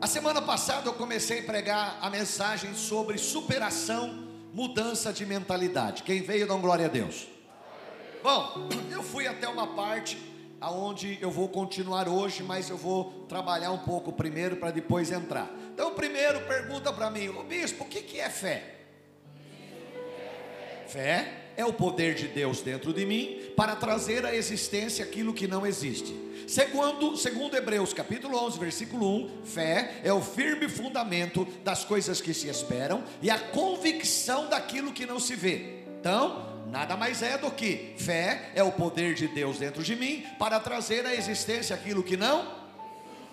A semana passada eu comecei a pregar a mensagem sobre superação, mudança de mentalidade. Quem veio, dá glória a Deus. Bom, eu fui até uma parte aonde eu vou continuar hoje, mas eu vou trabalhar um pouco primeiro para depois entrar. Então, primeiro pergunta para mim, o bispo, o que, que é fé? Fé é o poder de Deus dentro de mim para trazer à existência aquilo que não existe. Segundo, segundo Hebreus capítulo 11, versículo 1, fé é o firme fundamento das coisas que se esperam e a convicção daquilo que não se vê. Então, nada mais é do que fé é o poder de Deus dentro de mim para trazer à existência aquilo que não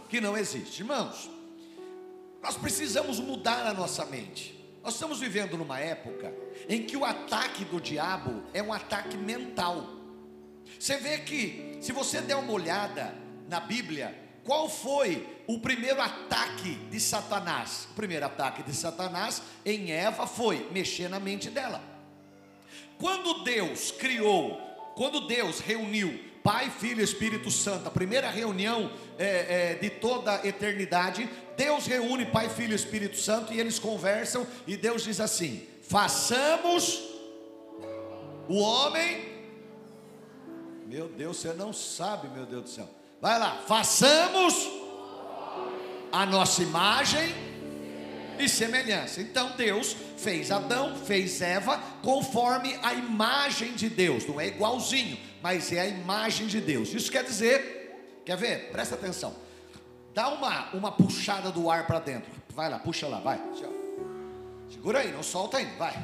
que não existe. Irmãos, nós precisamos mudar a nossa mente. Nós estamos vivendo numa época em que o ataque do diabo é um ataque mental. Você vê que, se você der uma olhada na Bíblia, qual foi o primeiro ataque de Satanás? O primeiro ataque de Satanás em Eva foi mexer na mente dela. Quando Deus criou, quando Deus reuniu Pai, Filho e Espírito Santo, a primeira reunião é, é, de toda a eternidade, Deus reúne Pai, Filho e Espírito Santo e eles conversam e Deus diz assim: façamos o homem. Meu Deus, você não sabe, meu Deus do céu. Vai lá, façamos a nossa imagem e semelhança. Então Deus fez Adão, fez Eva conforme a imagem de Deus, não é igualzinho, mas é a imagem de Deus. Isso quer dizer, quer ver? Presta atenção. Dá uma, uma puxada do ar para dentro. Vai lá, puxa lá, vai. Segura aí, não solta ainda, vai.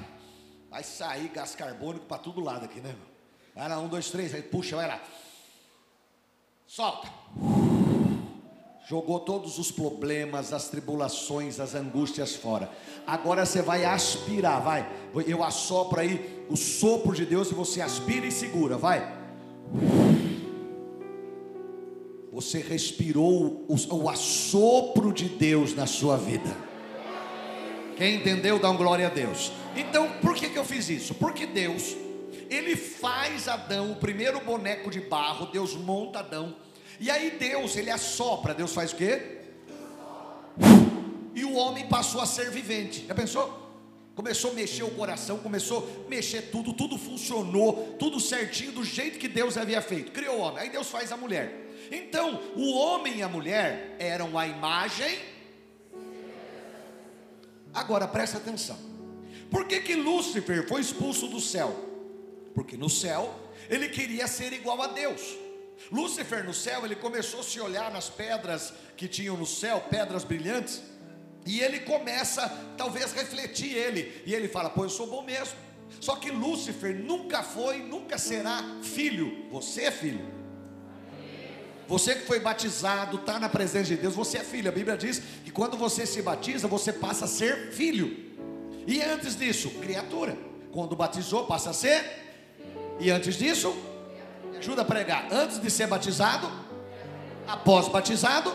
Vai sair gás carbônico para todo lado aqui, né? Vai lá, um, dois, três, aí puxa, vai lá. Solta. Jogou todos os problemas, as tribulações, as angústias fora. Agora você vai aspirar, vai. Eu assopro aí o sopro de Deus e você aspira e segura, vai. Você respirou o, assopro de Deus na sua vida. Quem entendeu, dá um glória a Deus. Então, por que, que eu fiz isso? Porque Deus, Ele faz Adão, o primeiro boneco de barro, Deus monta Adão e aí Deus, ele assopra, Deus faz o quê? E o homem passou a ser vivente. Já pensou? Começou a mexer o coração, começou a mexer tudo, tudo funcionou, tudo certinho do jeito que Deus havia feito. Criou o homem, aí Deus faz a mulher. Então, o homem e a mulher eram a imagem. Agora presta atenção. Por que que Lúcifer foi expulso do céu? Porque no céu ele queria ser igual a Deus. Lúcifer no céu, ele começou a se olhar nas pedras que tinham no céu, pedras brilhantes, e ele começa, talvez, refletir ele, e ele fala: Pô, eu sou bom mesmo. Só que Lúcifer nunca foi, nunca será filho. Você é filho. Você que foi batizado, está na presença de Deus, você é filho. A Bíblia diz que quando você se batiza, você passa a ser filho. E antes disso, criatura. Quando batizou, passa a ser. E antes disso, ajuda a pregar. Antes de ser batizado, após batizado,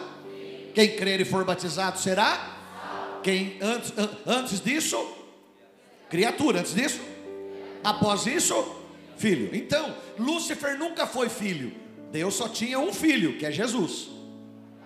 quem crer e for batizado será. Quem antes, antes disso, criatura. Antes disso, após isso, filho. Então, Lúcifer nunca foi filho. Deus só tinha um filho, que é Jesus.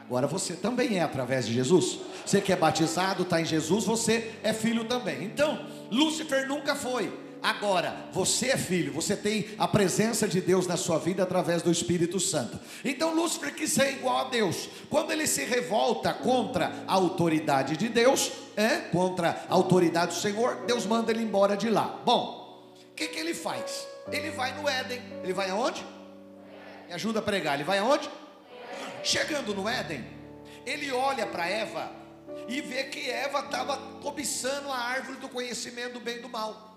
Agora você também é através de Jesus. Você que é batizado, está em Jesus, você é filho também. Então, Lúcifer nunca foi. Agora, você é filho, você tem a presença de Deus na sua vida através do Espírito Santo. Então, Lúcifer quis ser igual a Deus. Quando ele se revolta contra a autoridade de Deus, é, contra a autoridade do Senhor, Deus manda ele embora de lá. Bom, o que, que ele faz? Ele vai no Éden. Ele vai aonde? Me ajuda a pregar. Ele vai aonde? Chegando no Éden, ele olha para Eva e vê que Eva estava cobiçando a árvore do conhecimento do bem e do mal.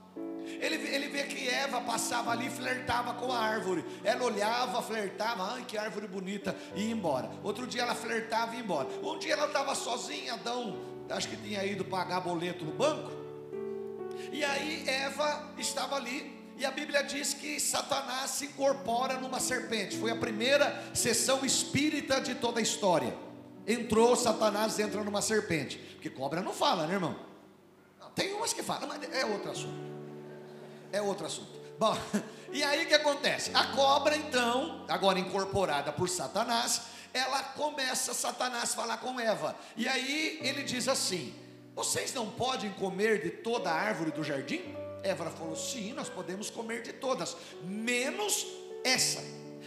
Ele, ele vê que Eva passava ali flertava com a árvore. Ela olhava, flertava, ai que árvore bonita, e ia embora. Outro dia ela flertava e ia embora. Um dia ela estava sozinha, Adão, acho que tinha ido pagar boleto no banco. E aí Eva estava ali. E a Bíblia diz que Satanás se incorpora numa serpente. Foi a primeira sessão espírita de toda a história. Entrou, Satanás entra numa serpente. Porque cobra não fala, né, irmão? Tem umas que falam, mas é outro assunto é outro assunto. Bom, e aí o que acontece? A cobra, então, agora incorporada por Satanás, ela começa, Satanás, a falar com Eva. E aí ele diz assim: Vocês não podem comer de toda a árvore do jardim? Eva falou: Sim, nós podemos comer de todas, menos essa.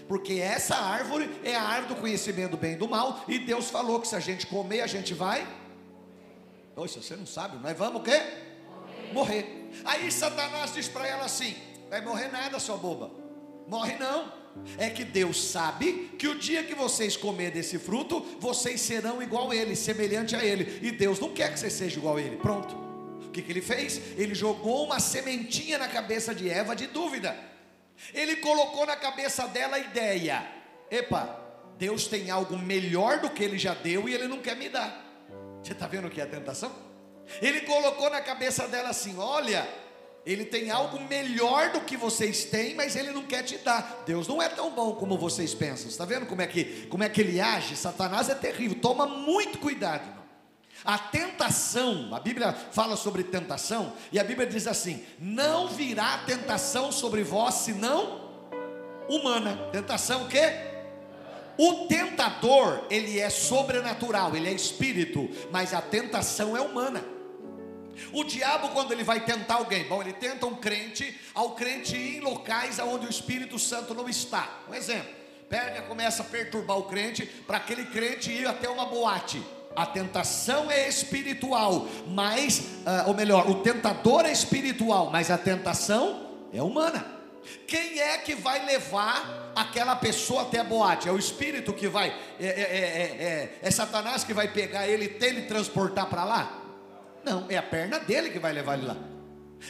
Porque essa árvore é a árvore do conhecimento do bem e do mal. E Deus falou que se a gente comer, a gente vai. Poxa, você não sabe, nós vamos o quê? Morrer. morrer. Aí Satanás diz para ela assim: Vai morrer nada, sua boba. Morre não. É que Deus sabe que o dia que vocês comer desse fruto, vocês serão igual a ele, semelhante a ele. E Deus não quer que você seja igual a ele. Pronto. O que, que ele fez? Ele jogou uma sementinha na cabeça de Eva de dúvida. Ele colocou na cabeça dela a ideia: epa, Deus tem algo melhor do que ele já deu e ele não quer me dar. Você está vendo o que é a tentação? Ele colocou na cabeça dela assim: olha, ele tem algo melhor do que vocês têm, mas ele não quer te dar. Deus não é tão bom como vocês pensam. Está vendo como é que como é que ele age? Satanás é terrível. Toma muito cuidado. Irmão. A tentação, a Bíblia fala sobre tentação, e a Bíblia diz assim: não virá tentação sobre vós, senão humana. Tentação o quê? O tentador, ele é sobrenatural, ele é espírito, mas a tentação é humana. O diabo, quando ele vai tentar alguém, bom, ele tenta um crente, ao crente ir em locais onde o Espírito Santo não está. Um exemplo, pega, começa a perturbar o crente, para aquele crente ir até uma boate. A tentação é espiritual, mas, uh, ou melhor, o tentador é espiritual, mas a tentação é humana. Quem é que vai levar aquela pessoa até a boate? É o espírito que vai, é, é, é, é, é Satanás que vai pegar ele e teletransportar para lá? Não, é a perna dele que vai levar ele lá.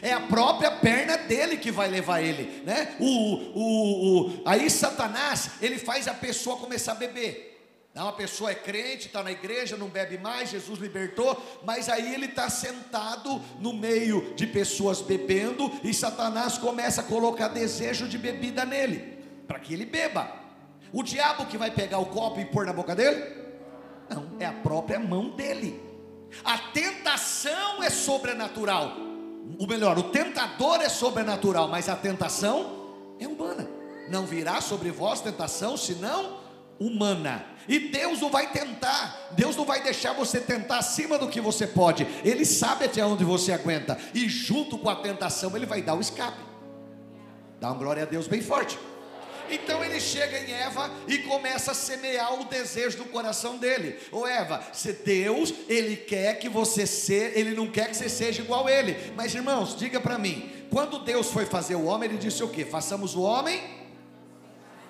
É a própria perna dele que vai levar ele, né? O, o, o, aí Satanás ele faz a pessoa começar a beber. Uma pessoa é crente, está na igreja, não bebe mais, Jesus libertou, mas aí ele está sentado no meio de pessoas bebendo e Satanás começa a colocar desejo de bebida nele, para que ele beba. O diabo que vai pegar o copo e pôr na boca dele? Não, é a própria mão dele. A tentação é sobrenatural. O melhor, o tentador é sobrenatural, mas a tentação é humana. Não virá sobre vós tentação senão humana. E Deus não vai tentar, Deus não vai deixar você tentar acima do que você pode. Ele sabe até onde você aguenta. E junto com a tentação, ele vai dar o escape. Dá uma glória a Deus bem forte. Então ele chega em Eva e começa a semear o desejo do coração dele. Ô Eva, se Deus, ele quer que você seja, ele não quer que você seja igual a ele. Mas irmãos, diga para mim, quando Deus foi fazer o homem, ele disse o quê? Façamos o homem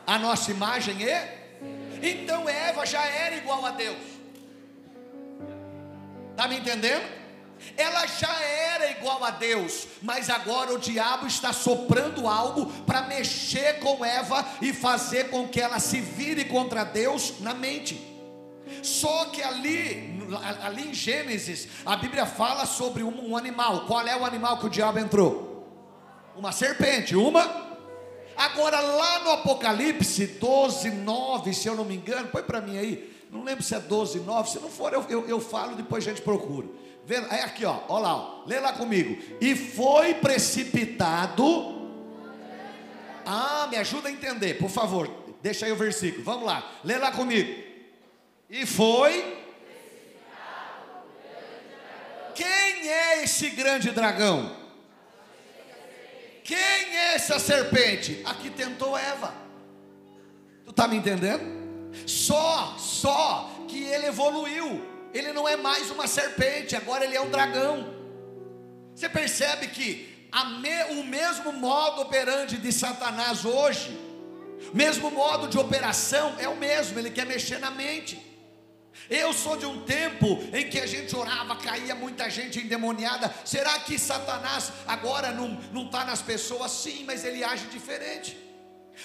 a nossa imagem e então Eva já era igual a Deus. Tá me entendendo? Ela já era igual a Deus, mas agora o diabo está soprando algo para mexer com Eva e fazer com que ela se vire contra Deus na mente. Só que ali, ali em Gênesis, a Bíblia fala sobre um, um animal. Qual é o animal que o diabo entrou? Uma serpente, uma Agora, lá no Apocalipse 12, 9, se eu não me engano, põe para mim aí, não lembro se é 12, 9, se não for eu, eu, eu falo, depois a gente procura. É aqui, ó, olha lá, ó. lê lá comigo. E foi precipitado. Ah, me ajuda a entender, por favor. Deixa aí o versículo. Vamos lá, lê lá comigo. E foi. Quem é esse grande dragão? Quem é essa serpente? A que tentou Eva. Tu está me entendendo? Só, só que ele evoluiu ele não é mais uma serpente, agora ele é um dragão. Você percebe que me, o mesmo modo operante de Satanás hoje, mesmo modo de operação é o mesmo, ele quer mexer na mente. Eu sou de um tempo em que a gente orava, caía muita gente endemoniada. Será que Satanás agora não está nas pessoas? Sim, mas ele age diferente.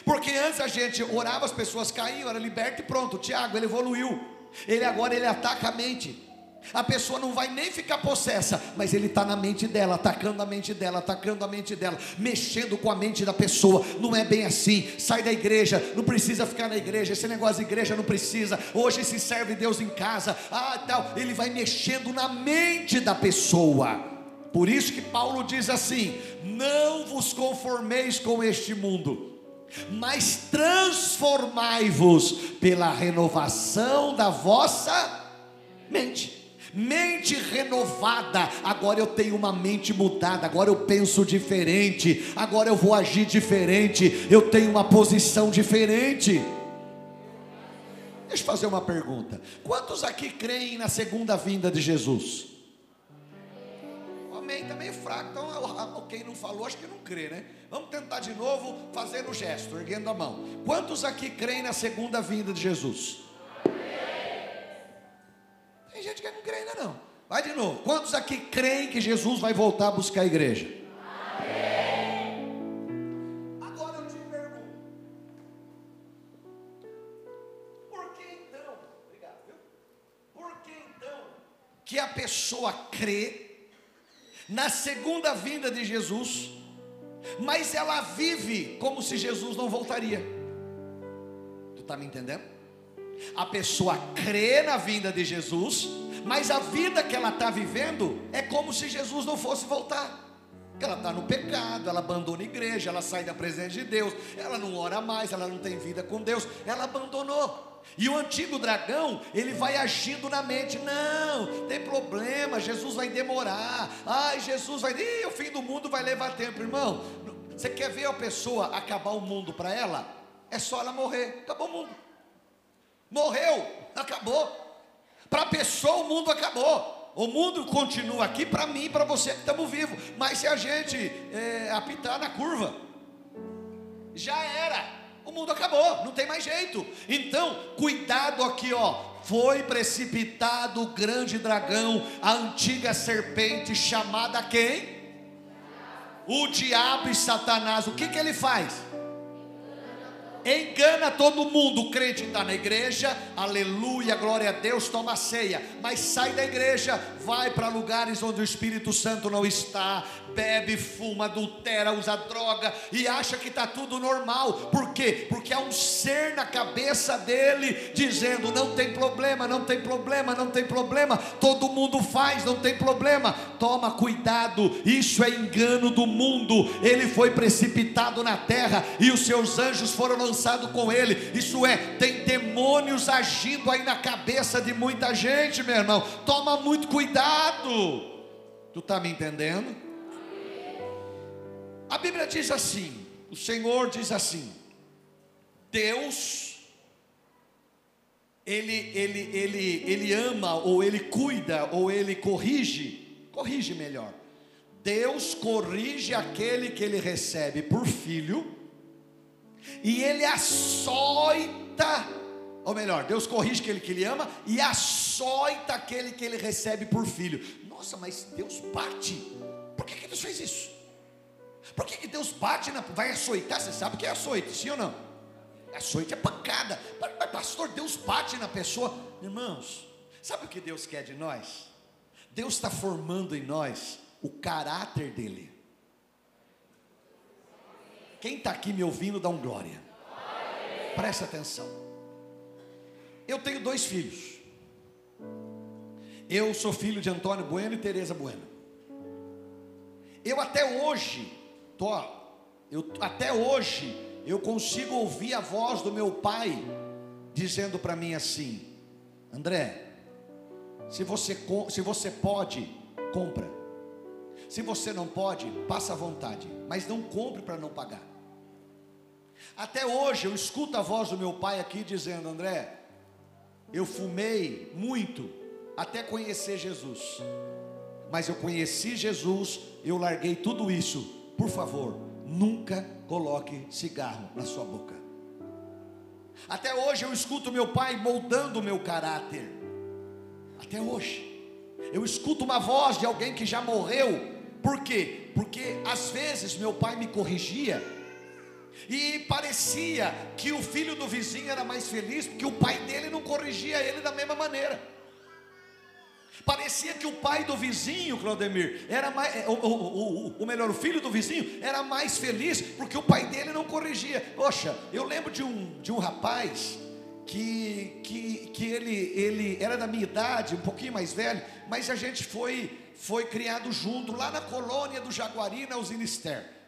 Porque antes a gente orava, as pessoas caíam, era liberto e pronto. Tiago, ele evoluiu. Ele agora ele ataca a mente. A pessoa não vai nem ficar possessa, mas ele está na mente dela, atacando a mente dela, atacando a mente dela, mexendo com a mente da pessoa. Não é bem assim. Sai da igreja, não precisa ficar na igreja. Esse negócio de igreja não precisa. Hoje se serve Deus em casa. Ah, tal. Ele vai mexendo na mente da pessoa. Por isso que Paulo diz assim: Não vos conformeis com este mundo mas transformai-vos pela renovação da vossa mente. Mente renovada, agora eu tenho uma mente mudada, agora eu penso diferente, agora eu vou agir diferente, eu tenho uma posição diferente. Deixa eu fazer uma pergunta: quantos aqui creem na segunda vinda de Jesus? Amém, está meio fraco, então quem não falou, acho que não crê, né? Vamos tentar de novo, fazendo o gesto, erguendo a mão. Quantos aqui creem na segunda vinda de Jesus? Tem gente que não crê ainda não. Vai de novo. Quantos aqui creem que Jesus vai voltar a buscar a igreja? Agora eu te pergunto. Por que então? Obrigado, viu? Por que então que a pessoa crê na segunda vinda de Jesus, mas ela vive como se Jesus não voltaria? Tu está me entendendo? A pessoa crê na vinda de Jesus, mas a vida que ela está vivendo é como se Jesus não fosse voltar. Ela está no pecado, ela abandona a igreja, ela sai da presença de Deus, ela não ora mais, ela não tem vida com Deus, ela abandonou. E o antigo dragão, ele vai agindo na mente: não, tem problema, Jesus vai demorar. Ai, Jesus vai. Ih, o fim do mundo vai levar tempo, irmão. Você quer ver a pessoa acabar o mundo para ela? É só ela morrer, acabou o mundo. Morreu, acabou. Para a pessoa o mundo acabou. O mundo continua aqui para mim e para você que estamos vivos. Mas se a gente é, apitar na curva, já era. O mundo acabou, não tem mais jeito. Então, cuidado aqui, ó. Foi precipitado o grande dragão, a antiga serpente chamada quem? O diabo e Satanás. O que, que ele faz? Engana todo mundo. O crente está na igreja, aleluia, glória a Deus, toma ceia, mas sai da igreja, vai para lugares onde o Espírito Santo não está, bebe, fuma, adultera, usa droga e acha que está tudo normal. Por quê? Porque há um ser na cabeça dele dizendo: não tem problema, não tem problema, não tem problema, todo mundo faz, não tem problema. Toma cuidado, isso é engano do mundo. Ele foi precipitado na terra e os seus anjos foram lançados com ele. Isso é, tem demônios agindo aí na cabeça de muita gente, meu irmão. Toma muito cuidado. Tu está me entendendo? A Bíblia diz assim: o Senhor diz assim, Deus, ele, ele, ele, ele ama, ou ele cuida, ou ele corrige, corrige melhor. Deus corrige aquele que ele recebe por filho, e ele açoita, ou melhor, Deus corrige aquele que ele ama e açoita aquele que ele recebe por filho. Nossa, mas Deus bate. Por que, que Deus fez isso? Por que, que Deus bate na. Vai açoitar? Você sabe o que é açoite, sim ou não? Açoite é pancada. Mas, pastor, Deus bate na pessoa. Irmãos, sabe o que Deus quer de nós? Deus está formando em nós o caráter dele. Quem está aqui me ouvindo, dá um glória. Presta atenção. Eu tenho dois filhos. Eu sou filho de Antônio Bueno e Teresa Bueno. Eu até hoje Tô, eu, até hoje eu consigo ouvir a voz do meu pai dizendo para mim assim: André, se você, se você pode, compra. Se você não pode, passa à vontade, mas não compre para não pagar. Até hoje eu escuto a voz do meu pai aqui dizendo: André, eu fumei muito até conhecer Jesus, mas eu conheci Jesus, eu larguei tudo isso por favor, nunca coloque cigarro na sua boca. Até hoje eu escuto meu pai moldando o meu caráter. Até hoje. Eu escuto uma voz de alguém que já morreu. Por quê? Porque às vezes meu pai me corrigia e parecia que o filho do vizinho era mais feliz porque o pai dele não corrigia ele da mesma maneira. Parecia que o pai do vizinho, Claudemir, era mais, o, o, o, o, melhor, o filho do vizinho era mais feliz porque o pai dele não corrigia. Poxa, eu lembro de um, de um rapaz que, que, que ele, ele era da minha idade, um pouquinho mais velho, mas a gente foi, foi criado junto lá na colônia do Jaguari, na Usina.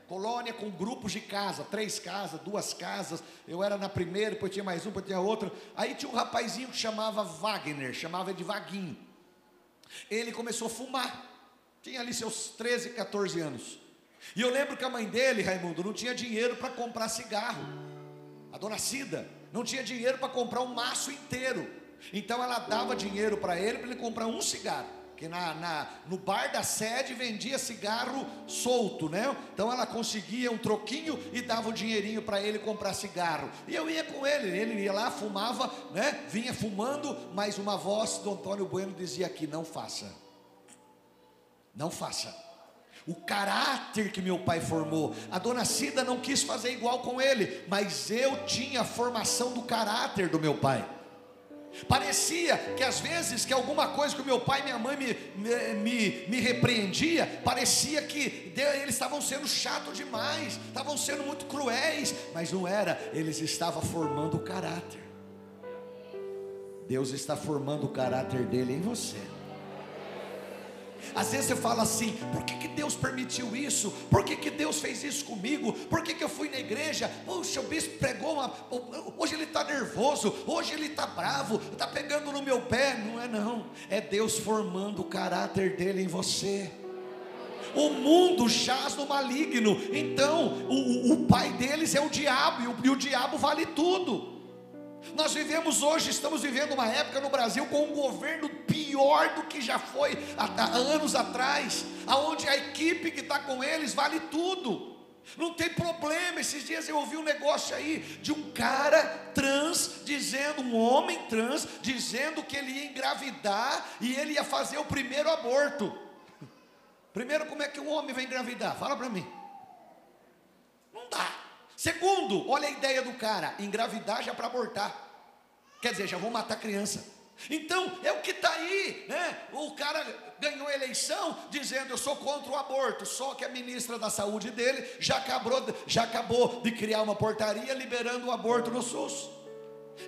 Colônia com grupos de casa, três casas, duas casas. Eu era na primeira, depois tinha mais um, depois tinha outra. Aí tinha um rapazinho que chamava Wagner, chamava de Vaguinho. Ele começou a fumar. Tinha ali seus 13, 14 anos. E eu lembro que a mãe dele, Raimundo, não tinha dinheiro para comprar cigarro. A dona Cida não tinha dinheiro para comprar um maço inteiro. Então ela dava dinheiro para ele para ele comprar um cigarro. Que na, na, no bar da sede vendia cigarro solto, né? Então ela conseguia um troquinho e dava o dinheirinho para ele comprar cigarro. E eu ia com ele, ele ia lá, fumava, né? Vinha fumando, mas uma voz do Antônio Bueno dizia aqui: não faça. Não faça o caráter que meu pai formou. A dona Cida não quis fazer igual com ele, mas eu tinha a formação do caráter do meu pai. Parecia que às vezes que alguma coisa que meu pai e minha mãe me, me, me, repreendia, parecia que eles estavam sendo chatos demais, estavam sendo muito cruéis, mas não era, eles estavam formando o caráter. Deus está formando o caráter dele em você. Às vezes você fala assim: por que, que Deus permitiu isso? Por que, que Deus fez isso comigo? Por que, que eu fui na igreja? Puxa, o bispo pregou uma. Hoje ele está nervoso, hoje ele está bravo, está pegando no meu pé. Não é, não, é Deus formando o caráter dele em você. O mundo jaz no maligno, então o, o pai deles é o diabo, e o, e o diabo vale tudo. Nós vivemos hoje, estamos vivendo uma época no Brasil com um governo pior do que já foi há anos atrás, aonde a equipe que está com eles vale tudo. Não tem problema. Esses dias eu ouvi um negócio aí de um cara trans dizendo, um homem trans, dizendo que ele ia engravidar e ele ia fazer o primeiro aborto. Primeiro, como é que um homem vai engravidar? Fala para mim. Não dá. Segundo, olha a ideia do cara: engravidar já para abortar. Quer dizer, já vão matar criança. Então, é o que está aí, né? O cara ganhou a eleição dizendo eu sou contra o aborto, só que a ministra da saúde dele já acabou, já acabou de criar uma portaria liberando o aborto no SUS.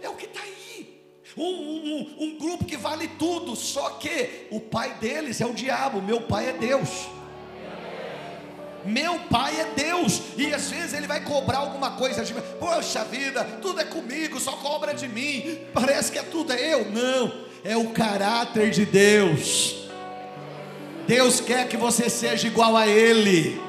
É o que está aí. Um, um, um grupo que vale tudo, só que o pai deles é o diabo, meu pai é Deus. Meu pai é Deus, e às vezes ele vai cobrar alguma coisa de mim. Poxa vida, tudo é comigo, só cobra de mim. Parece que é tudo é eu. Não, é o caráter de Deus. Deus quer que você seja igual a Ele.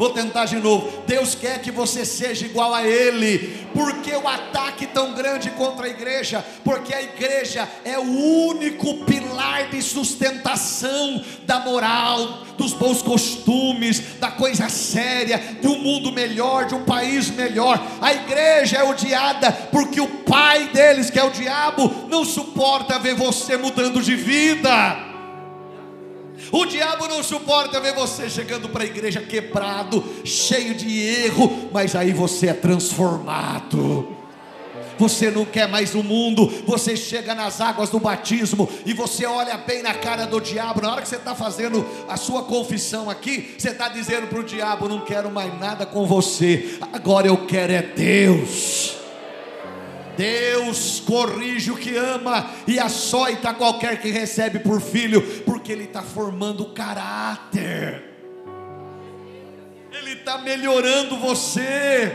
Vou tentar de novo. Deus quer que você seja igual a Ele. Porque o ataque tão grande contra a igreja? Porque a igreja é o único pilar de sustentação da moral, dos bons costumes, da coisa séria, de um mundo melhor, de um país melhor. A igreja é odiada porque o pai deles, que é o diabo, não suporta ver você mudando de vida. O diabo não suporta ver você chegando para a igreja quebrado, cheio de erro, mas aí você é transformado. Você não quer mais o mundo, você chega nas águas do batismo e você olha bem na cara do diabo. Na hora que você está fazendo a sua confissão aqui, você está dizendo para o diabo: Não quero mais nada com você, agora eu quero é Deus. Deus corrige o que ama e açoita qualquer que recebe por filho, porque Ele está formando caráter, Ele está melhorando você,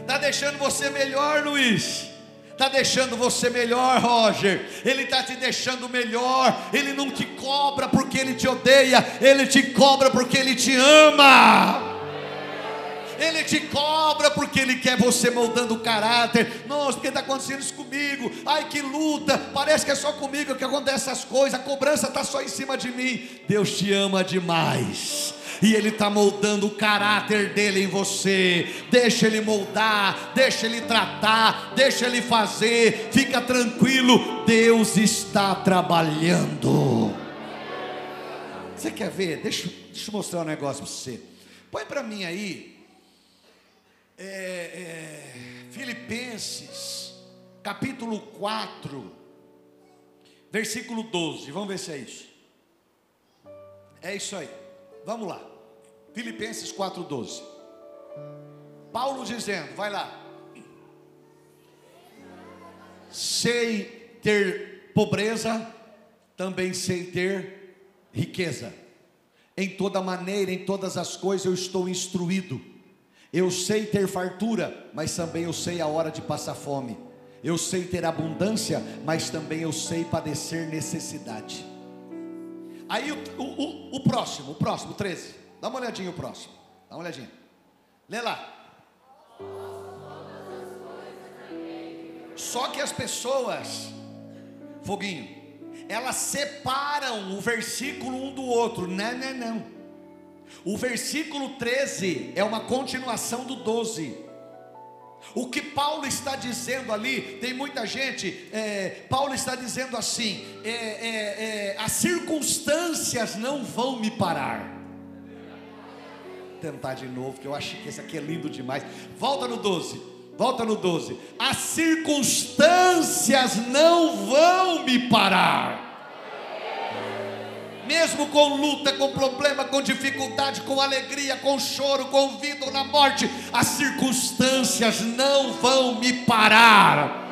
está deixando você melhor, Luiz. Está deixando você melhor, Roger. Ele está te deixando melhor. Ele não te cobra porque ele te odeia. Ele te cobra porque ele te ama. Te cobra porque Ele quer você moldando o caráter. Nossa, porque está acontecendo isso comigo? Ai, que luta! Parece que é só comigo que acontecem essas coisas. A cobrança está só em cima de mim. Deus te ama demais. E Ele está moldando o caráter dele em você. Deixa Ele moldar, deixa Ele tratar, deixa Ele fazer. Fica tranquilo, Deus está trabalhando. Você quer ver? Deixa, deixa eu mostrar um negócio para você. Põe para mim aí é, é, Filipenses, capítulo 4, versículo 12. Vamos ver se é isso. É isso aí. Vamos lá. Filipenses 4,12. Paulo dizendo, vai lá. Sei ter pobreza, também sei ter riqueza. Em toda maneira, em todas as coisas eu estou instruído. Eu sei ter fartura, mas também eu sei a hora de passar fome. Eu sei ter abundância, mas também eu sei padecer necessidade. Aí o, o, o, o próximo, o próximo, 13. Dá uma olhadinha o próximo. Dá uma olhadinha. Lê lá. Só que as pessoas, foguinho, elas separam o versículo um do outro. Não, não, não. O versículo 13 é uma continuação do 12. O que Paulo está dizendo ali, tem muita gente, é, Paulo está dizendo assim: é, é, é as circunstâncias não vão me parar. Vou tentar de novo, que eu achei que esse aqui é lindo demais. Volta no 12, volta no 12. As circunstâncias não vão me parar mesmo com luta, com problema, com dificuldade, com alegria, com choro, com vida ou na morte, as circunstâncias não vão me parar.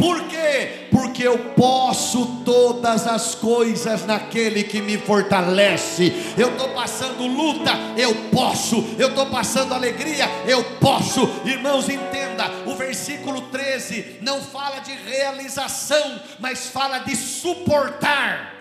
Por quê? Porque eu posso todas as coisas naquele que me fortalece. Eu estou passando luta, eu posso. Eu estou passando alegria, eu posso. Irmãos, entenda: o versículo 13 não fala de realização, mas fala de suportar.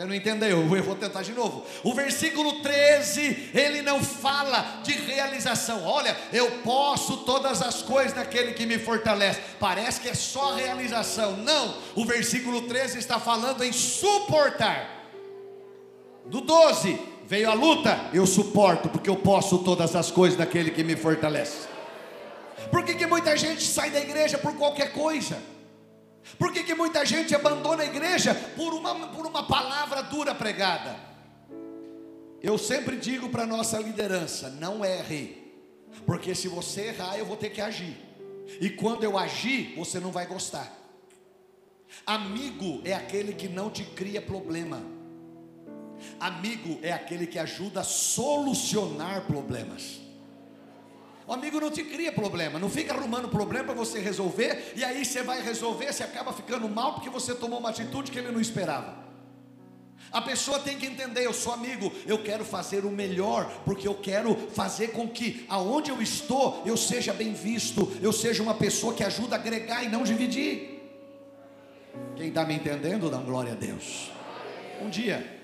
Você não entendeu? Eu vou tentar de novo. O versículo 13, ele não fala de realização. Olha, eu posso todas as coisas naquele que me fortalece. Parece que é só realização. Não, o versículo 13 está falando em suportar. Do 12, veio a luta, eu suporto, porque eu posso todas as coisas naquele que me fortalece. Por que, que muita gente sai da igreja por qualquer coisa? Por que, que muita gente abandona a igreja por uma, por uma palavra dura pregada? Eu sempre digo para a nossa liderança: não erre, porque se você errar, eu vou ter que agir, e quando eu agir, você não vai gostar. Amigo é aquele que não te cria problema, amigo é aquele que ajuda a solucionar problemas. O amigo não te cria problema, não fica arrumando problema para você resolver, e aí você vai resolver, você acaba ficando mal porque você tomou uma atitude que ele não esperava. A pessoa tem que entender, eu sou amigo, eu quero fazer o melhor, porque eu quero fazer com que aonde eu estou, eu seja bem visto, eu seja uma pessoa que ajuda a agregar e não dividir. Quem está me entendendo, dá glória a Deus. Um dia,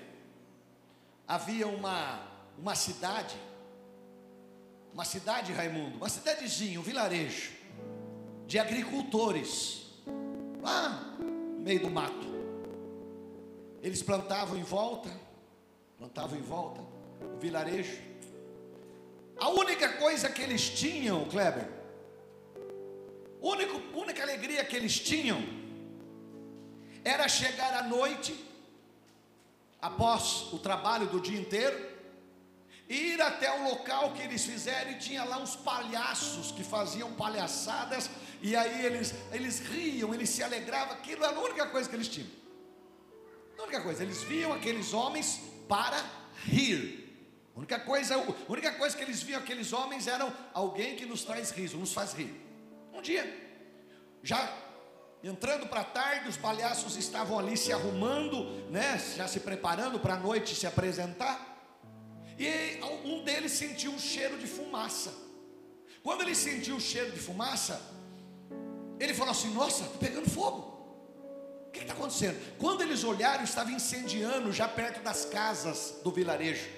havia uma, uma cidade uma cidade, Raimundo, uma cidadezinha, um vilarejo de agricultores, lá no meio do mato. Eles plantavam em volta, plantavam em volta o vilarejo. A única coisa que eles tinham, Kleber, única, única alegria que eles tinham era chegar à noite, após o trabalho do dia inteiro, ir até o local que eles fizeram e tinha lá uns palhaços que faziam palhaçadas e aí eles, eles riam, eles se alegravam, aquilo era a única coisa que eles tinham. A única coisa, eles viam aqueles homens para rir. A única coisa, a única coisa que eles viam aqueles homens eram alguém que nos traz riso, nos faz rir. Um dia, já entrando para tarde, os palhaços estavam ali se arrumando, né, já se preparando para a noite se apresentar. E um deles sentiu um cheiro de fumaça. Quando ele sentiu o cheiro de fumaça, ele falou assim: Nossa, está pegando fogo. O que está acontecendo? Quando eles olharam, estava incendiando já perto das casas do vilarejo.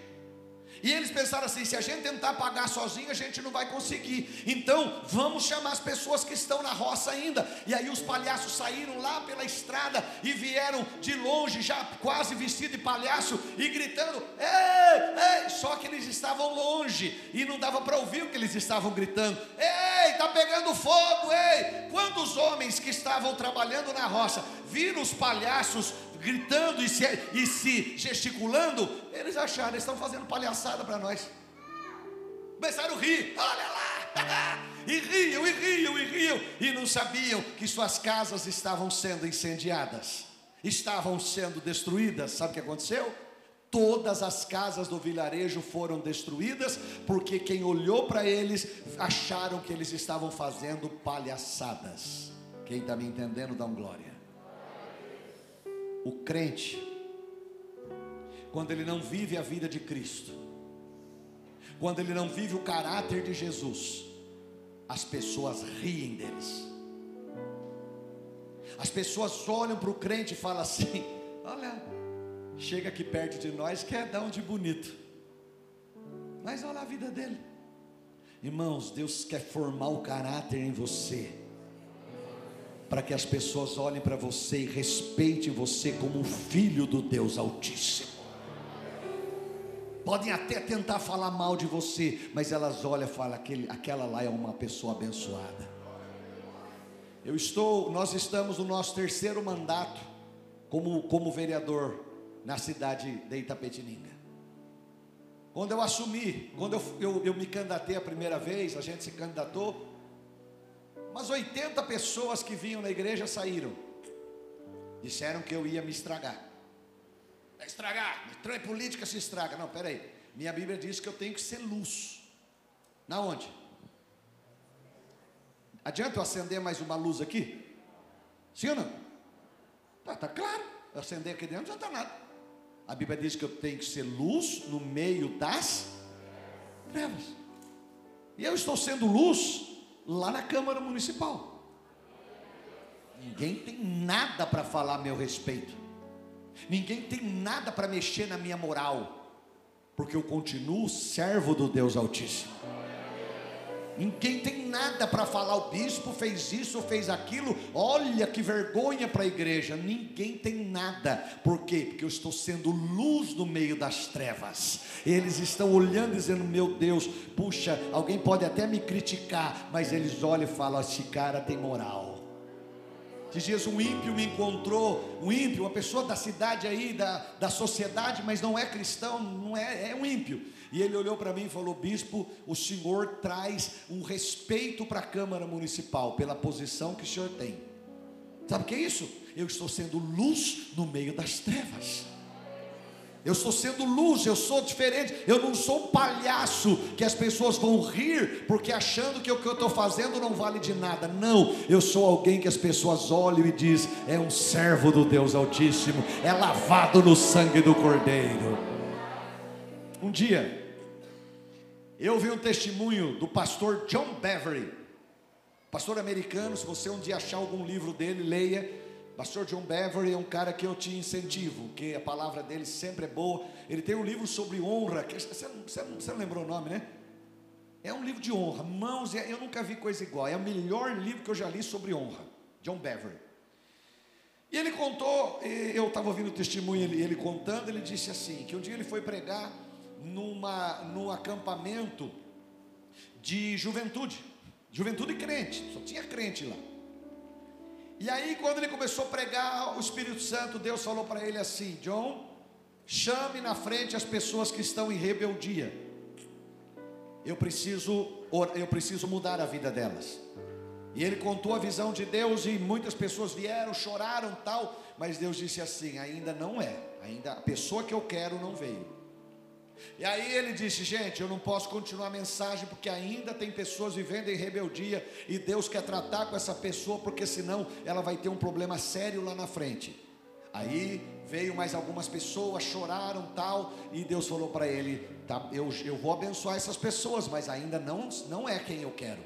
E eles pensaram assim: se a gente tentar pagar sozinho, a gente não vai conseguir. Então, vamos chamar as pessoas que estão na roça ainda. E aí os palhaços saíram lá pela estrada e vieram de longe, já quase vestido de palhaço, e gritando: ei, ei! Só que eles estavam longe e não dava para ouvir o que eles estavam gritando: ei, está pegando fogo, ei! Quando os homens que estavam trabalhando na roça viram os palhaços gritando e se, e se gesticulando, eles acharam, eles estão fazendo palhaçada para nós. Começaram a rir, olha lá, e riam, e riam, e riam, e não sabiam que suas casas estavam sendo incendiadas, estavam sendo destruídas. Sabe o que aconteceu? Todas as casas do vilarejo foram destruídas, porque quem olhou para eles acharam que eles estavam fazendo palhaçadas. Quem está me entendendo, dá um glória o crente quando ele não vive a vida de Cristo, quando ele não vive o caráter de Jesus, as pessoas riem deles. As pessoas olham para o crente e falam assim: Olha, chega aqui perto de nós, quer dar um de bonito, mas olha a vida dele. Irmãos, Deus quer formar o caráter em você, para que as pessoas olhem para você e respeitem você como filho do Deus Altíssimo. Podem até tentar falar mal de você, mas elas olham e falam: aquele, aquela lá é uma pessoa abençoada. Eu estou, nós estamos no nosso terceiro mandato como, como vereador na cidade de Itapetininga. Quando eu assumi, quando eu, eu, eu me candidatei a primeira vez, a gente se candidatou, mas 80 pessoas que vinham na igreja saíram. Disseram que eu ia me estragar. Estragar, trem política se estraga. Não, peraí. Minha Bíblia diz que eu tenho que ser luz. Na onde? Adianta eu acender mais uma luz aqui? Sim ou não? Tá, tá claro. Eu acender aqui dentro não está nada. A Bíblia diz que eu tenho que ser luz no meio das trevas. E eu estou sendo luz lá na Câmara Municipal. Ninguém tem nada para falar a meu respeito. Ninguém tem nada para mexer na minha moral, porque eu continuo servo do Deus Altíssimo. Ninguém tem nada para falar, o bispo fez isso, fez aquilo, olha que vergonha para a igreja. Ninguém tem nada, por quê? Porque eu estou sendo luz no meio das trevas. Eles estão olhando dizendo: Meu Deus, puxa, alguém pode até me criticar, mas eles olham e falam: Esse cara tem moral. Dias um ímpio me encontrou, um ímpio, uma pessoa da cidade aí, da, da sociedade, mas não é cristão, não é, é um ímpio. E ele olhou para mim e falou: Bispo, o senhor traz um respeito para a Câmara Municipal, pela posição que o senhor tem. Sabe o que é isso? Eu estou sendo luz no meio das trevas. Eu estou sendo luz, eu sou diferente. Eu não sou um palhaço que as pessoas vão rir porque achando que o que eu estou fazendo não vale de nada. Não, eu sou alguém que as pessoas olham e diz é um servo do Deus Altíssimo, é lavado no sangue do Cordeiro. Um dia, eu vi um testemunho do pastor John Beverly, pastor americano. Se você um dia achar algum livro dele, leia. Pastor John Beverly é um cara que eu te incentivo, que a palavra dele sempre é boa. Ele tem um livro sobre honra, que você, você, você não lembrou o nome, né? É um livro de honra, mãos, eu nunca vi coisa igual. É o melhor livro que eu já li sobre honra. John Beverly. E ele contou, eu estava ouvindo o testemunho, ele, ele contando, ele disse assim: que um dia ele foi pregar numa, num acampamento de juventude, juventude crente, só tinha crente lá. E aí, quando ele começou a pregar, o Espírito Santo, Deus falou para ele assim: John, chame na frente as pessoas que estão em rebeldia. Eu preciso, eu preciso mudar a vida delas. E ele contou a visão de Deus e muitas pessoas vieram, choraram, tal, mas Deus disse assim: ainda não é, ainda a pessoa que eu quero não veio. E aí ele disse: Gente, eu não posso continuar a mensagem porque ainda tem pessoas vivendo em rebeldia e Deus quer tratar com essa pessoa porque senão ela vai ter um problema sério lá na frente. Aí veio mais algumas pessoas, choraram tal, e Deus falou para ele: tá, eu, eu vou abençoar essas pessoas, mas ainda não, não é quem eu quero.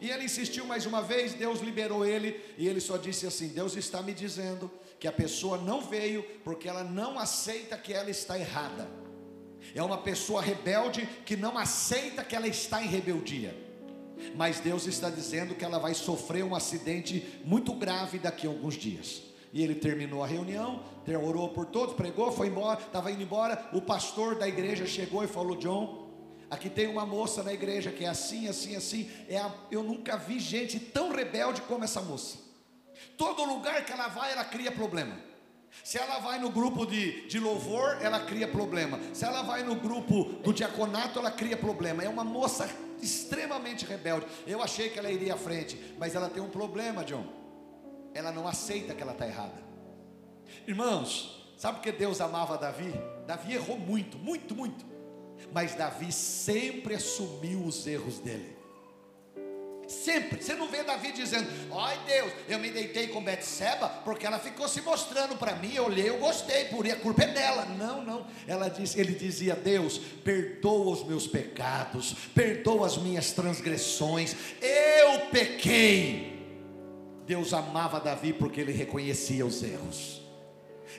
E ele insistiu mais uma vez, Deus liberou ele, e ele só disse assim: Deus está me dizendo que a pessoa não veio porque ela não aceita que ela está errada. É uma pessoa rebelde que não aceita que ela está em rebeldia. Mas Deus está dizendo que ela vai sofrer um acidente muito grave daqui a alguns dias. E ele terminou a reunião, orou por todos, pregou, foi embora, estava indo embora. O pastor da igreja chegou e falou: John, aqui tem uma moça na igreja que é assim, assim, assim. É a, eu nunca vi gente tão rebelde como essa moça. Todo lugar que ela vai, ela cria problema. Se ela vai no grupo de, de louvor, ela cria problema. Se ela vai no grupo do diaconato, ela cria problema. É uma moça extremamente rebelde. Eu achei que ela iria à frente, mas ela tem um problema, John. Ela não aceita que ela está errada. Irmãos, sabe por que Deus amava Davi? Davi errou muito, muito, muito. Mas Davi sempre assumiu os erros dele. Sempre. Você não vê Davi dizendo: Ai Deus, eu me deitei com Betseba porque ela ficou se mostrando para mim. Eu olhei, eu gostei, por a culpa é dela. Não, não. Ela disse, ele dizia: Deus, perdoa os meus pecados, perdoa as minhas transgressões. Eu pequei. Deus amava Davi porque ele reconhecia os erros.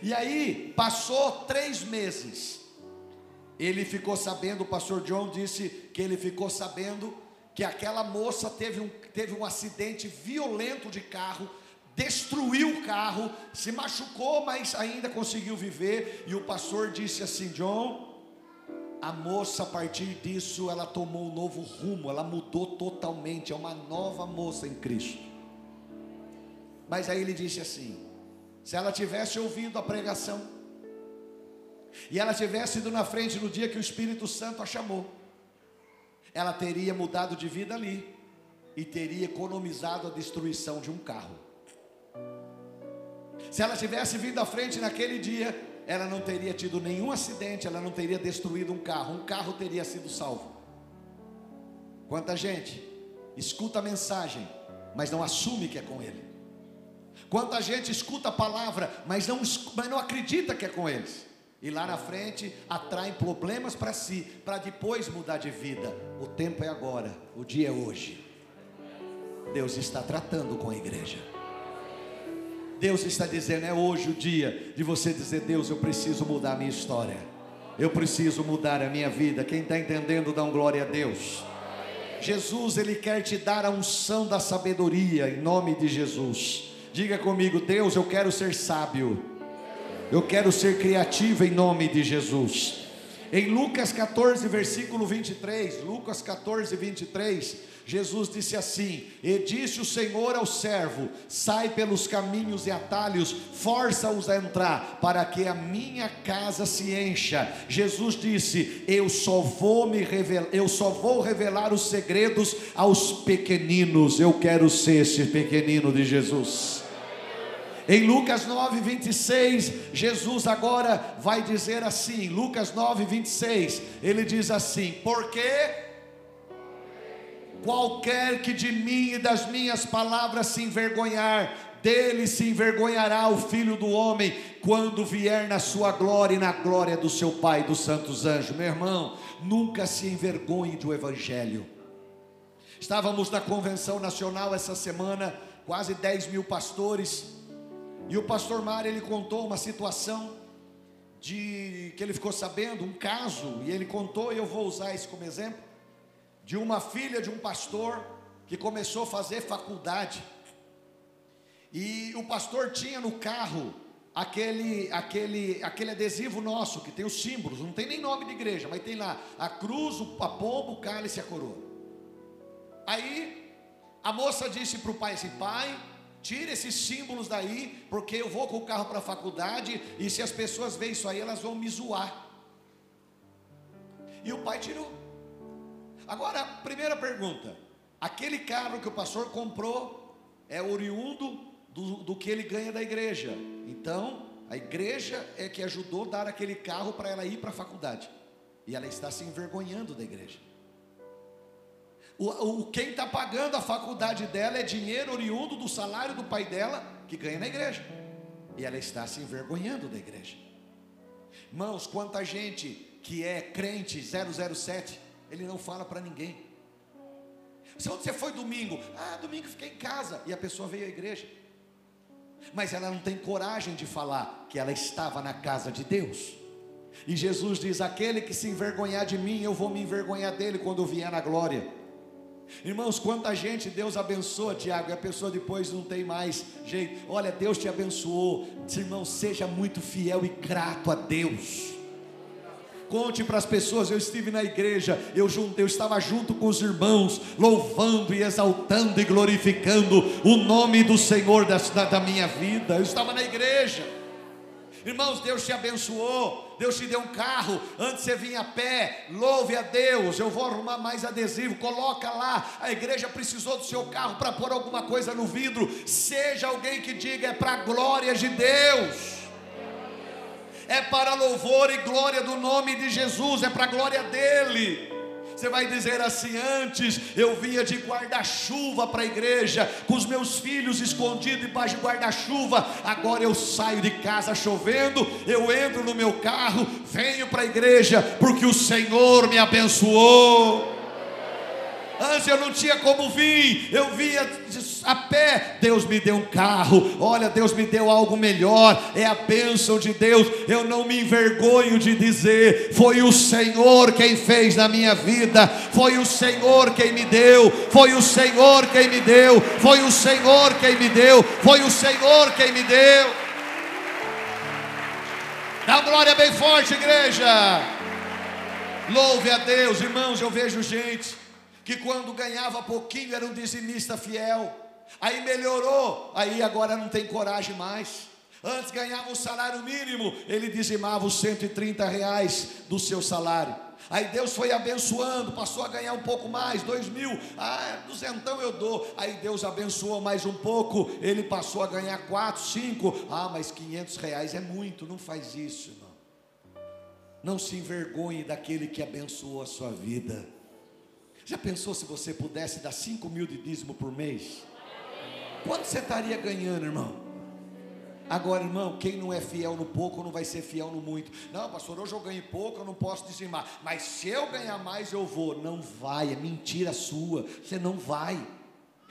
E aí, passou três meses. Ele ficou sabendo, o pastor John disse que ele ficou sabendo que aquela moça teve um, teve um acidente violento de carro, destruiu o carro, se machucou, mas ainda conseguiu viver. E o pastor disse assim: John, a moça a partir disso ela tomou um novo rumo, ela mudou totalmente, é uma nova moça em Cristo. Mas aí ele disse assim: se ela tivesse ouvido a pregação, e ela tivesse ido na frente no dia que o Espírito Santo a chamou, ela teria mudado de vida ali e teria economizado a destruição de um carro. Se ela tivesse vindo à frente naquele dia, ela não teria tido nenhum acidente, ela não teria destruído um carro, um carro teria sido salvo. Quanta gente escuta a mensagem, mas não assume que é com ele. Quanta gente escuta a palavra, mas não, mas não acredita que é com eles. E lá na frente atraem problemas para si, para depois mudar de vida. O tempo é agora, o dia é hoje. Deus está tratando com a igreja. Deus está dizendo: é hoje o dia de você dizer, Deus, eu preciso mudar a minha história. Eu preciso mudar a minha vida. Quem está entendendo, dá um glória a Deus. Jesus, Ele quer te dar a unção da sabedoria, em nome de Jesus. Diga comigo, Deus, eu quero ser sábio. Eu quero ser criativo em nome de Jesus. Em Lucas 14, versículo 23, Lucas 14, 23, Jesus disse assim: E disse o Senhor ao servo: Sai pelos caminhos e atalhos, força-os a entrar, para que a minha casa se encha. Jesus disse: Eu só vou me revelar, eu só vou revelar os segredos aos pequeninos. Eu quero ser esse pequenino de Jesus. Em Lucas 9, 26, Jesus agora vai dizer assim: Lucas 9, 26, ele diz assim: Porque qualquer que de mim e das minhas palavras se envergonhar, dele se envergonhará o filho do homem, quando vier na sua glória e na glória do seu Pai dos santos anjos. Meu irmão, nunca se envergonhe do Evangelho. Estávamos na convenção nacional essa semana, quase 10 mil pastores e o pastor Mário ele contou uma situação de que ele ficou sabendo, um caso, e ele contou, e eu vou usar isso como exemplo, de uma filha de um pastor que começou a fazer faculdade. E o pastor tinha no carro aquele aquele aquele adesivo nosso que tem os símbolos, não tem nem nome de igreja, mas tem lá a cruz, o pombo, o cálice e a coroa. Aí a moça disse para o pai assim: "Pai, Tire esses símbolos daí, porque eu vou com o carro para a faculdade e se as pessoas veem isso aí, elas vão me zoar. E o pai tirou. Agora, primeira pergunta: aquele carro que o pastor comprou é oriundo do, do que ele ganha da igreja. Então, a igreja é que ajudou a dar aquele carro para ela ir para a faculdade. E ela está se envergonhando da igreja. O, o quem está pagando a faculdade dela é dinheiro oriundo do salário do pai dela, que ganha na igreja. E ela está se envergonhando da igreja. Irmãos, quanta gente que é crente 007, ele não fala para ninguém. Se onde você foi domingo? Ah, domingo fiquei em casa. E a pessoa veio à igreja. Mas ela não tem coragem de falar que ela estava na casa de Deus. E Jesus diz: aquele que se envergonhar de mim, eu vou me envergonhar dele quando eu vier na glória. Irmãos, quanta gente Deus abençoa, Tiago, e a pessoa depois não tem mais jeito. Olha, Deus te abençoou. Irmão, seja muito fiel e grato a Deus. Conte para as pessoas, eu estive na igreja, eu, eu estava junto com os irmãos, louvando e exaltando e glorificando o nome do Senhor da, da minha vida. Eu estava na igreja. Irmãos, Deus te abençoou, Deus te deu um carro, antes você vinha a pé, louve a Deus, eu vou arrumar mais adesivo, coloca lá, a igreja precisou do seu carro para pôr alguma coisa no vidro, seja alguém que diga, é para a glória de Deus. É para louvor e glória do nome de Jesus, é para a glória dele. Você vai dizer assim: antes eu vinha de guarda-chuva para a igreja, com os meus filhos escondidos debaixo de guarda-chuva. Agora eu saio de casa chovendo, eu entro no meu carro, venho para a igreja, porque o Senhor me abençoou. Antes eu não tinha como vir, eu vinha a pé. Deus me deu um carro, olha, Deus me deu algo melhor, é a bênção de Deus. Eu não me envergonho de dizer: foi o Senhor quem fez na minha vida, foi o Senhor quem me deu, foi o Senhor quem me deu, foi o Senhor quem me deu, foi o Senhor quem me deu. Dá glória bem forte, igreja. Louve a Deus, irmãos. Eu vejo gente que quando ganhava pouquinho era um dizimista fiel, aí melhorou, aí agora não tem coragem mais. Antes ganhava o salário mínimo, ele dizimava os 130 reais do seu salário. Aí Deus foi abençoando, passou a ganhar um pouco mais, dois mil, ah, duzentão eu dou. Aí Deus abençoou mais um pouco, ele passou a ganhar quatro, cinco. Ah, mas quinhentos reais é muito, não faz isso, irmão. Não se envergonhe daquele que abençoou a sua vida. Já pensou se você pudesse dar 5 mil de dízimo por mês? Quanto você estaria ganhando, irmão? Agora, irmão, quem não é fiel no pouco não vai ser fiel no muito. Não, pastor, hoje eu ganhei pouco, eu não posso dizimar. Mas se eu ganhar mais, eu vou. Não vai, é mentira sua. Você não vai.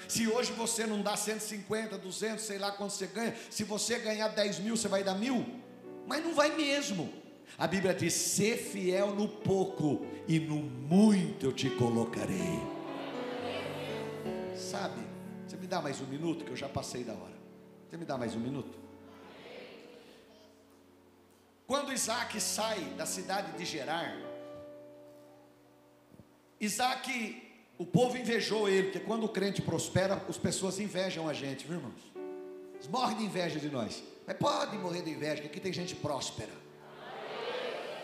Se hoje você não dá 150, 200, sei lá quanto você ganha, se você ganhar 10 mil, você vai dar mil? Mas não vai mesmo. A Bíblia diz: ser fiel no pouco, e no muito eu te colocarei. Sabe, você me dá mais um minuto, que eu já passei da hora. Você me dá mais um minuto? Quando Isaac sai da cidade de Gerar, Isaac, o povo invejou ele, porque quando o crente prospera, as pessoas invejam a gente, viu irmãos? Eles morrem de inveja de nós. Mas pode morrer de inveja, porque aqui tem gente próspera.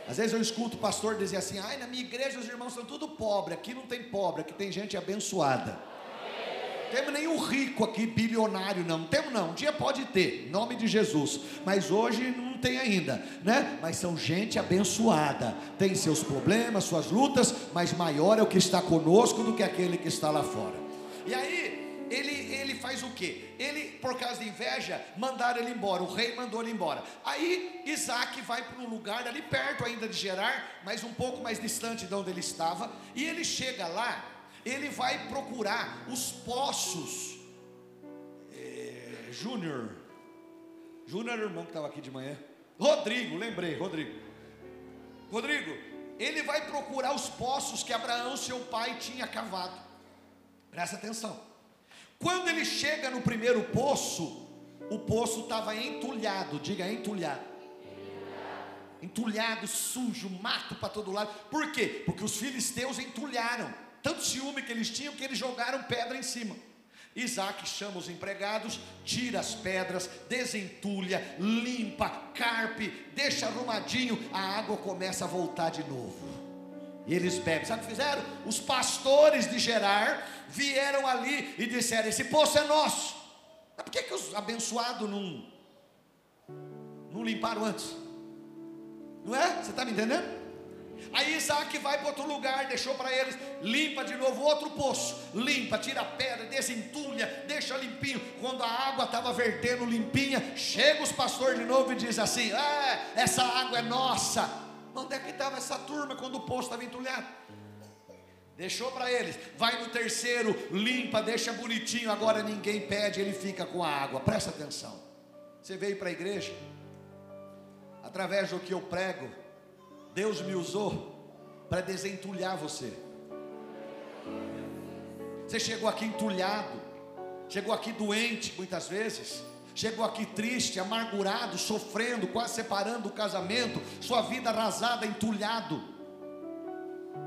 Às vezes eu escuto o pastor dizer assim: ai, na minha igreja os irmãos são tudo pobre, aqui não tem pobre, aqui tem gente abençoada. Não temos nenhum rico aqui, bilionário, não. Não temos, não. Um dia pode ter, em nome de Jesus. Mas hoje não tem ainda, né? Mas são gente abençoada. Tem seus problemas, suas lutas, mas maior é o que está conosco do que aquele que está lá fora. E aí, ele, ele faz o que? Ele, por causa de inveja, mandaram ele embora. O rei mandou ele embora. Aí Isaac vai para um lugar ali perto ainda de Gerar, mas um pouco mais distante de onde ele estava. E ele chega lá, ele vai procurar os poços. É, Júnior, Júnior irmão que estava aqui de manhã. Rodrigo, lembrei, Rodrigo. Rodrigo, ele vai procurar os poços que Abraão, seu pai, tinha cavado. Presta atenção. Quando ele chega no primeiro poço, o poço estava entulhado, diga entulhado. Entulhado, sujo, mato para todo lado. Por quê? Porque os filisteus entulharam. Tanto ciúme que eles tinham que eles jogaram pedra em cima. Isaac chama os empregados, tira as pedras, desentulha, limpa, carpe, deixa arrumadinho, a água começa a voltar de novo. E eles bebem. Sabe o que fizeram? Os pastores de Gerar vieram ali e disseram: Esse poço é nosso. Mas por que, que os abençoados não, não limparam antes? Não é? Você está me entendendo? Aí Isaac vai para outro lugar, deixou para eles, limpa de novo outro poço, limpa, tira a pedra, desentulha, deixa limpinho. Quando a água estava vertendo limpinha, chega os pastores de novo e diz assim: Ah, essa água é nossa. Onde é que estava essa turma quando o poço estava entulhado? Deixou para eles, vai no terceiro, limpa, deixa bonitinho. Agora ninguém pede, ele fica com a água. Presta atenção. Você veio para a igreja, através do que eu prego, Deus me usou para desentulhar você. Você chegou aqui entulhado, chegou aqui doente muitas vezes chegou aqui triste, amargurado, sofrendo, quase separando o casamento, sua vida arrasada, entulhado,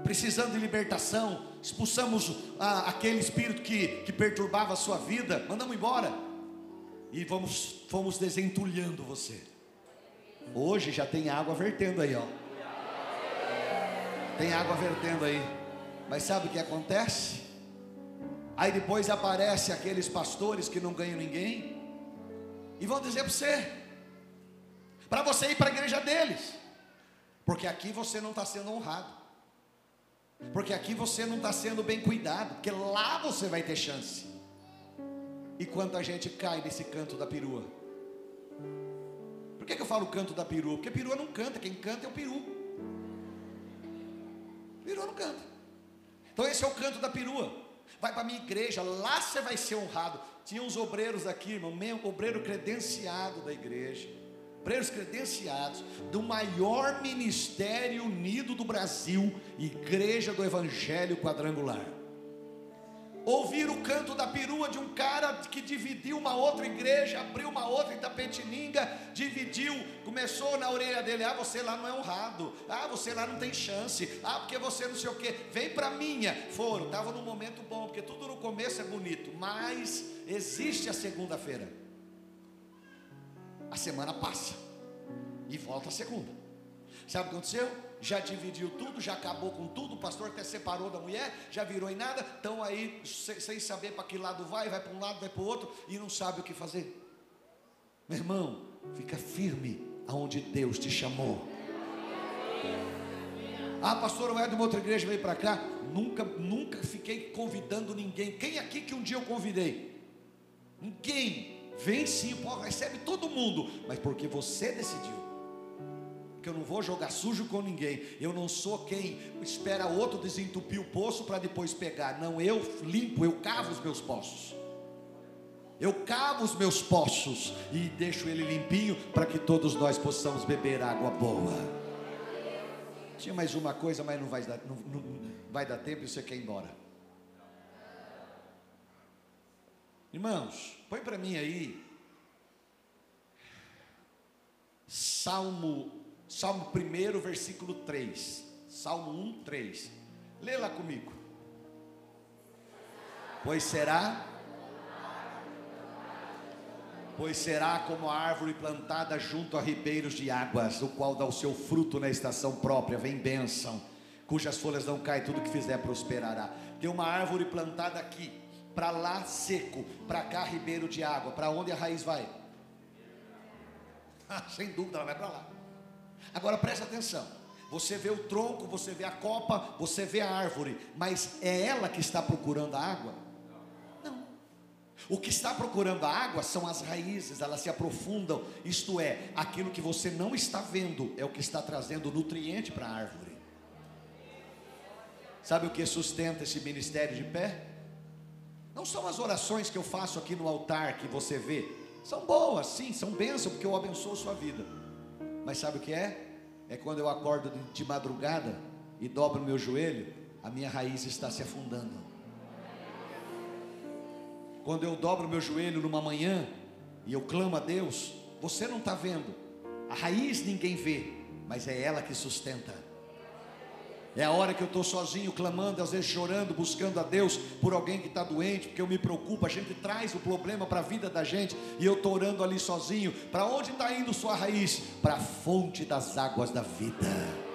precisando de libertação. Expulsamos ah, aquele espírito que, que perturbava a sua vida, mandamos embora e vamos, fomos desentulhando você. Hoje já tem água vertendo aí, ó. Tem água vertendo aí. Mas sabe o que acontece? Aí depois aparece aqueles pastores que não ganham ninguém, e vão dizer para você, para você ir para a igreja deles, porque aqui você não está sendo honrado. Porque aqui você não está sendo bem cuidado, porque lá você vai ter chance. E quanta gente cai nesse canto da perua? Por que, que eu falo canto da perua? Porque perua não canta, quem canta é o peru. Perua não canta. Então esse é o canto da perua. Vai para a minha igreja, lá você vai ser honrado. Tinha uns obreiros aqui, irmão, obreiro credenciado da igreja obreiros credenciados do maior ministério unido do Brasil, Igreja do Evangelho Quadrangular. Ouvir o canto da perua de um cara que dividiu uma outra igreja, abriu uma outra em Tapetininga, dividiu, começou na orelha dele: ah, você lá não é honrado, ah, você lá não tem chance, ah, porque você não sei o que, vem para minha. Foram, estava num momento bom, porque tudo no começo é bonito, mas existe a segunda-feira a semana passa e volta a segunda. Sabe o que aconteceu? Já dividiu tudo, já acabou com tudo, o pastor até separou da mulher, já virou em nada, estão aí sem saber para que lado vai, vai para um lado, vai para o outro e não sabe o que fazer. Meu irmão, fica firme aonde Deus te chamou. Ah, pastor, vai de uma outra igreja, veio para cá. Nunca, nunca fiquei convidando ninguém. Quem aqui que um dia eu convidei? Ninguém. Vem sim, recebe todo mundo, mas porque você decidiu. Porque eu não vou jogar sujo com ninguém. Eu não sou quem espera outro desentupir o poço para depois pegar. Não, eu limpo, eu cavo os meus poços. Eu cavo os meus poços e deixo ele limpinho para que todos nós possamos beber água boa. Tinha mais uma coisa, mas não vai dar, não, não vai dar tempo e você quer ir embora. Irmãos, Põe para mim aí. Salmo, Salmo 1, versículo 3. Salmo 1, 3. Lê lá comigo. Pois será pois será como a árvore plantada junto a ribeiros de águas, o qual dá o seu fruto na estação própria, vem bênção, cujas folhas não caem, tudo que fizer prosperará. Tem uma árvore plantada aqui, para lá seco, para cá ribeiro de água. Para onde a raiz vai? Sem dúvida, ela vai para lá. Agora presta atenção. Você vê o tronco, você vê a copa, você vê a árvore, mas é ela que está procurando a água? Não. O que está procurando a água são as raízes, elas se aprofundam, isto é, aquilo que você não está vendo é o que está trazendo nutriente para a árvore. Sabe o que sustenta esse ministério de pé? Não são as orações que eu faço aqui no altar que você vê. São boas, sim, são bênçãos, porque eu abençoo sua vida. Mas sabe o que é? É quando eu acordo de madrugada e dobro meu joelho, a minha raiz está se afundando. Quando eu dobro meu joelho numa manhã e eu clamo a Deus, você não está vendo, a raiz ninguém vê, mas é ela que sustenta. É a hora que eu estou sozinho, clamando, às vezes chorando, buscando a Deus por alguém que está doente, porque eu me preocupo. A gente traz o problema para a vida da gente e eu estou orando ali sozinho. Para onde está indo sua raiz? Para a fonte das águas da vida.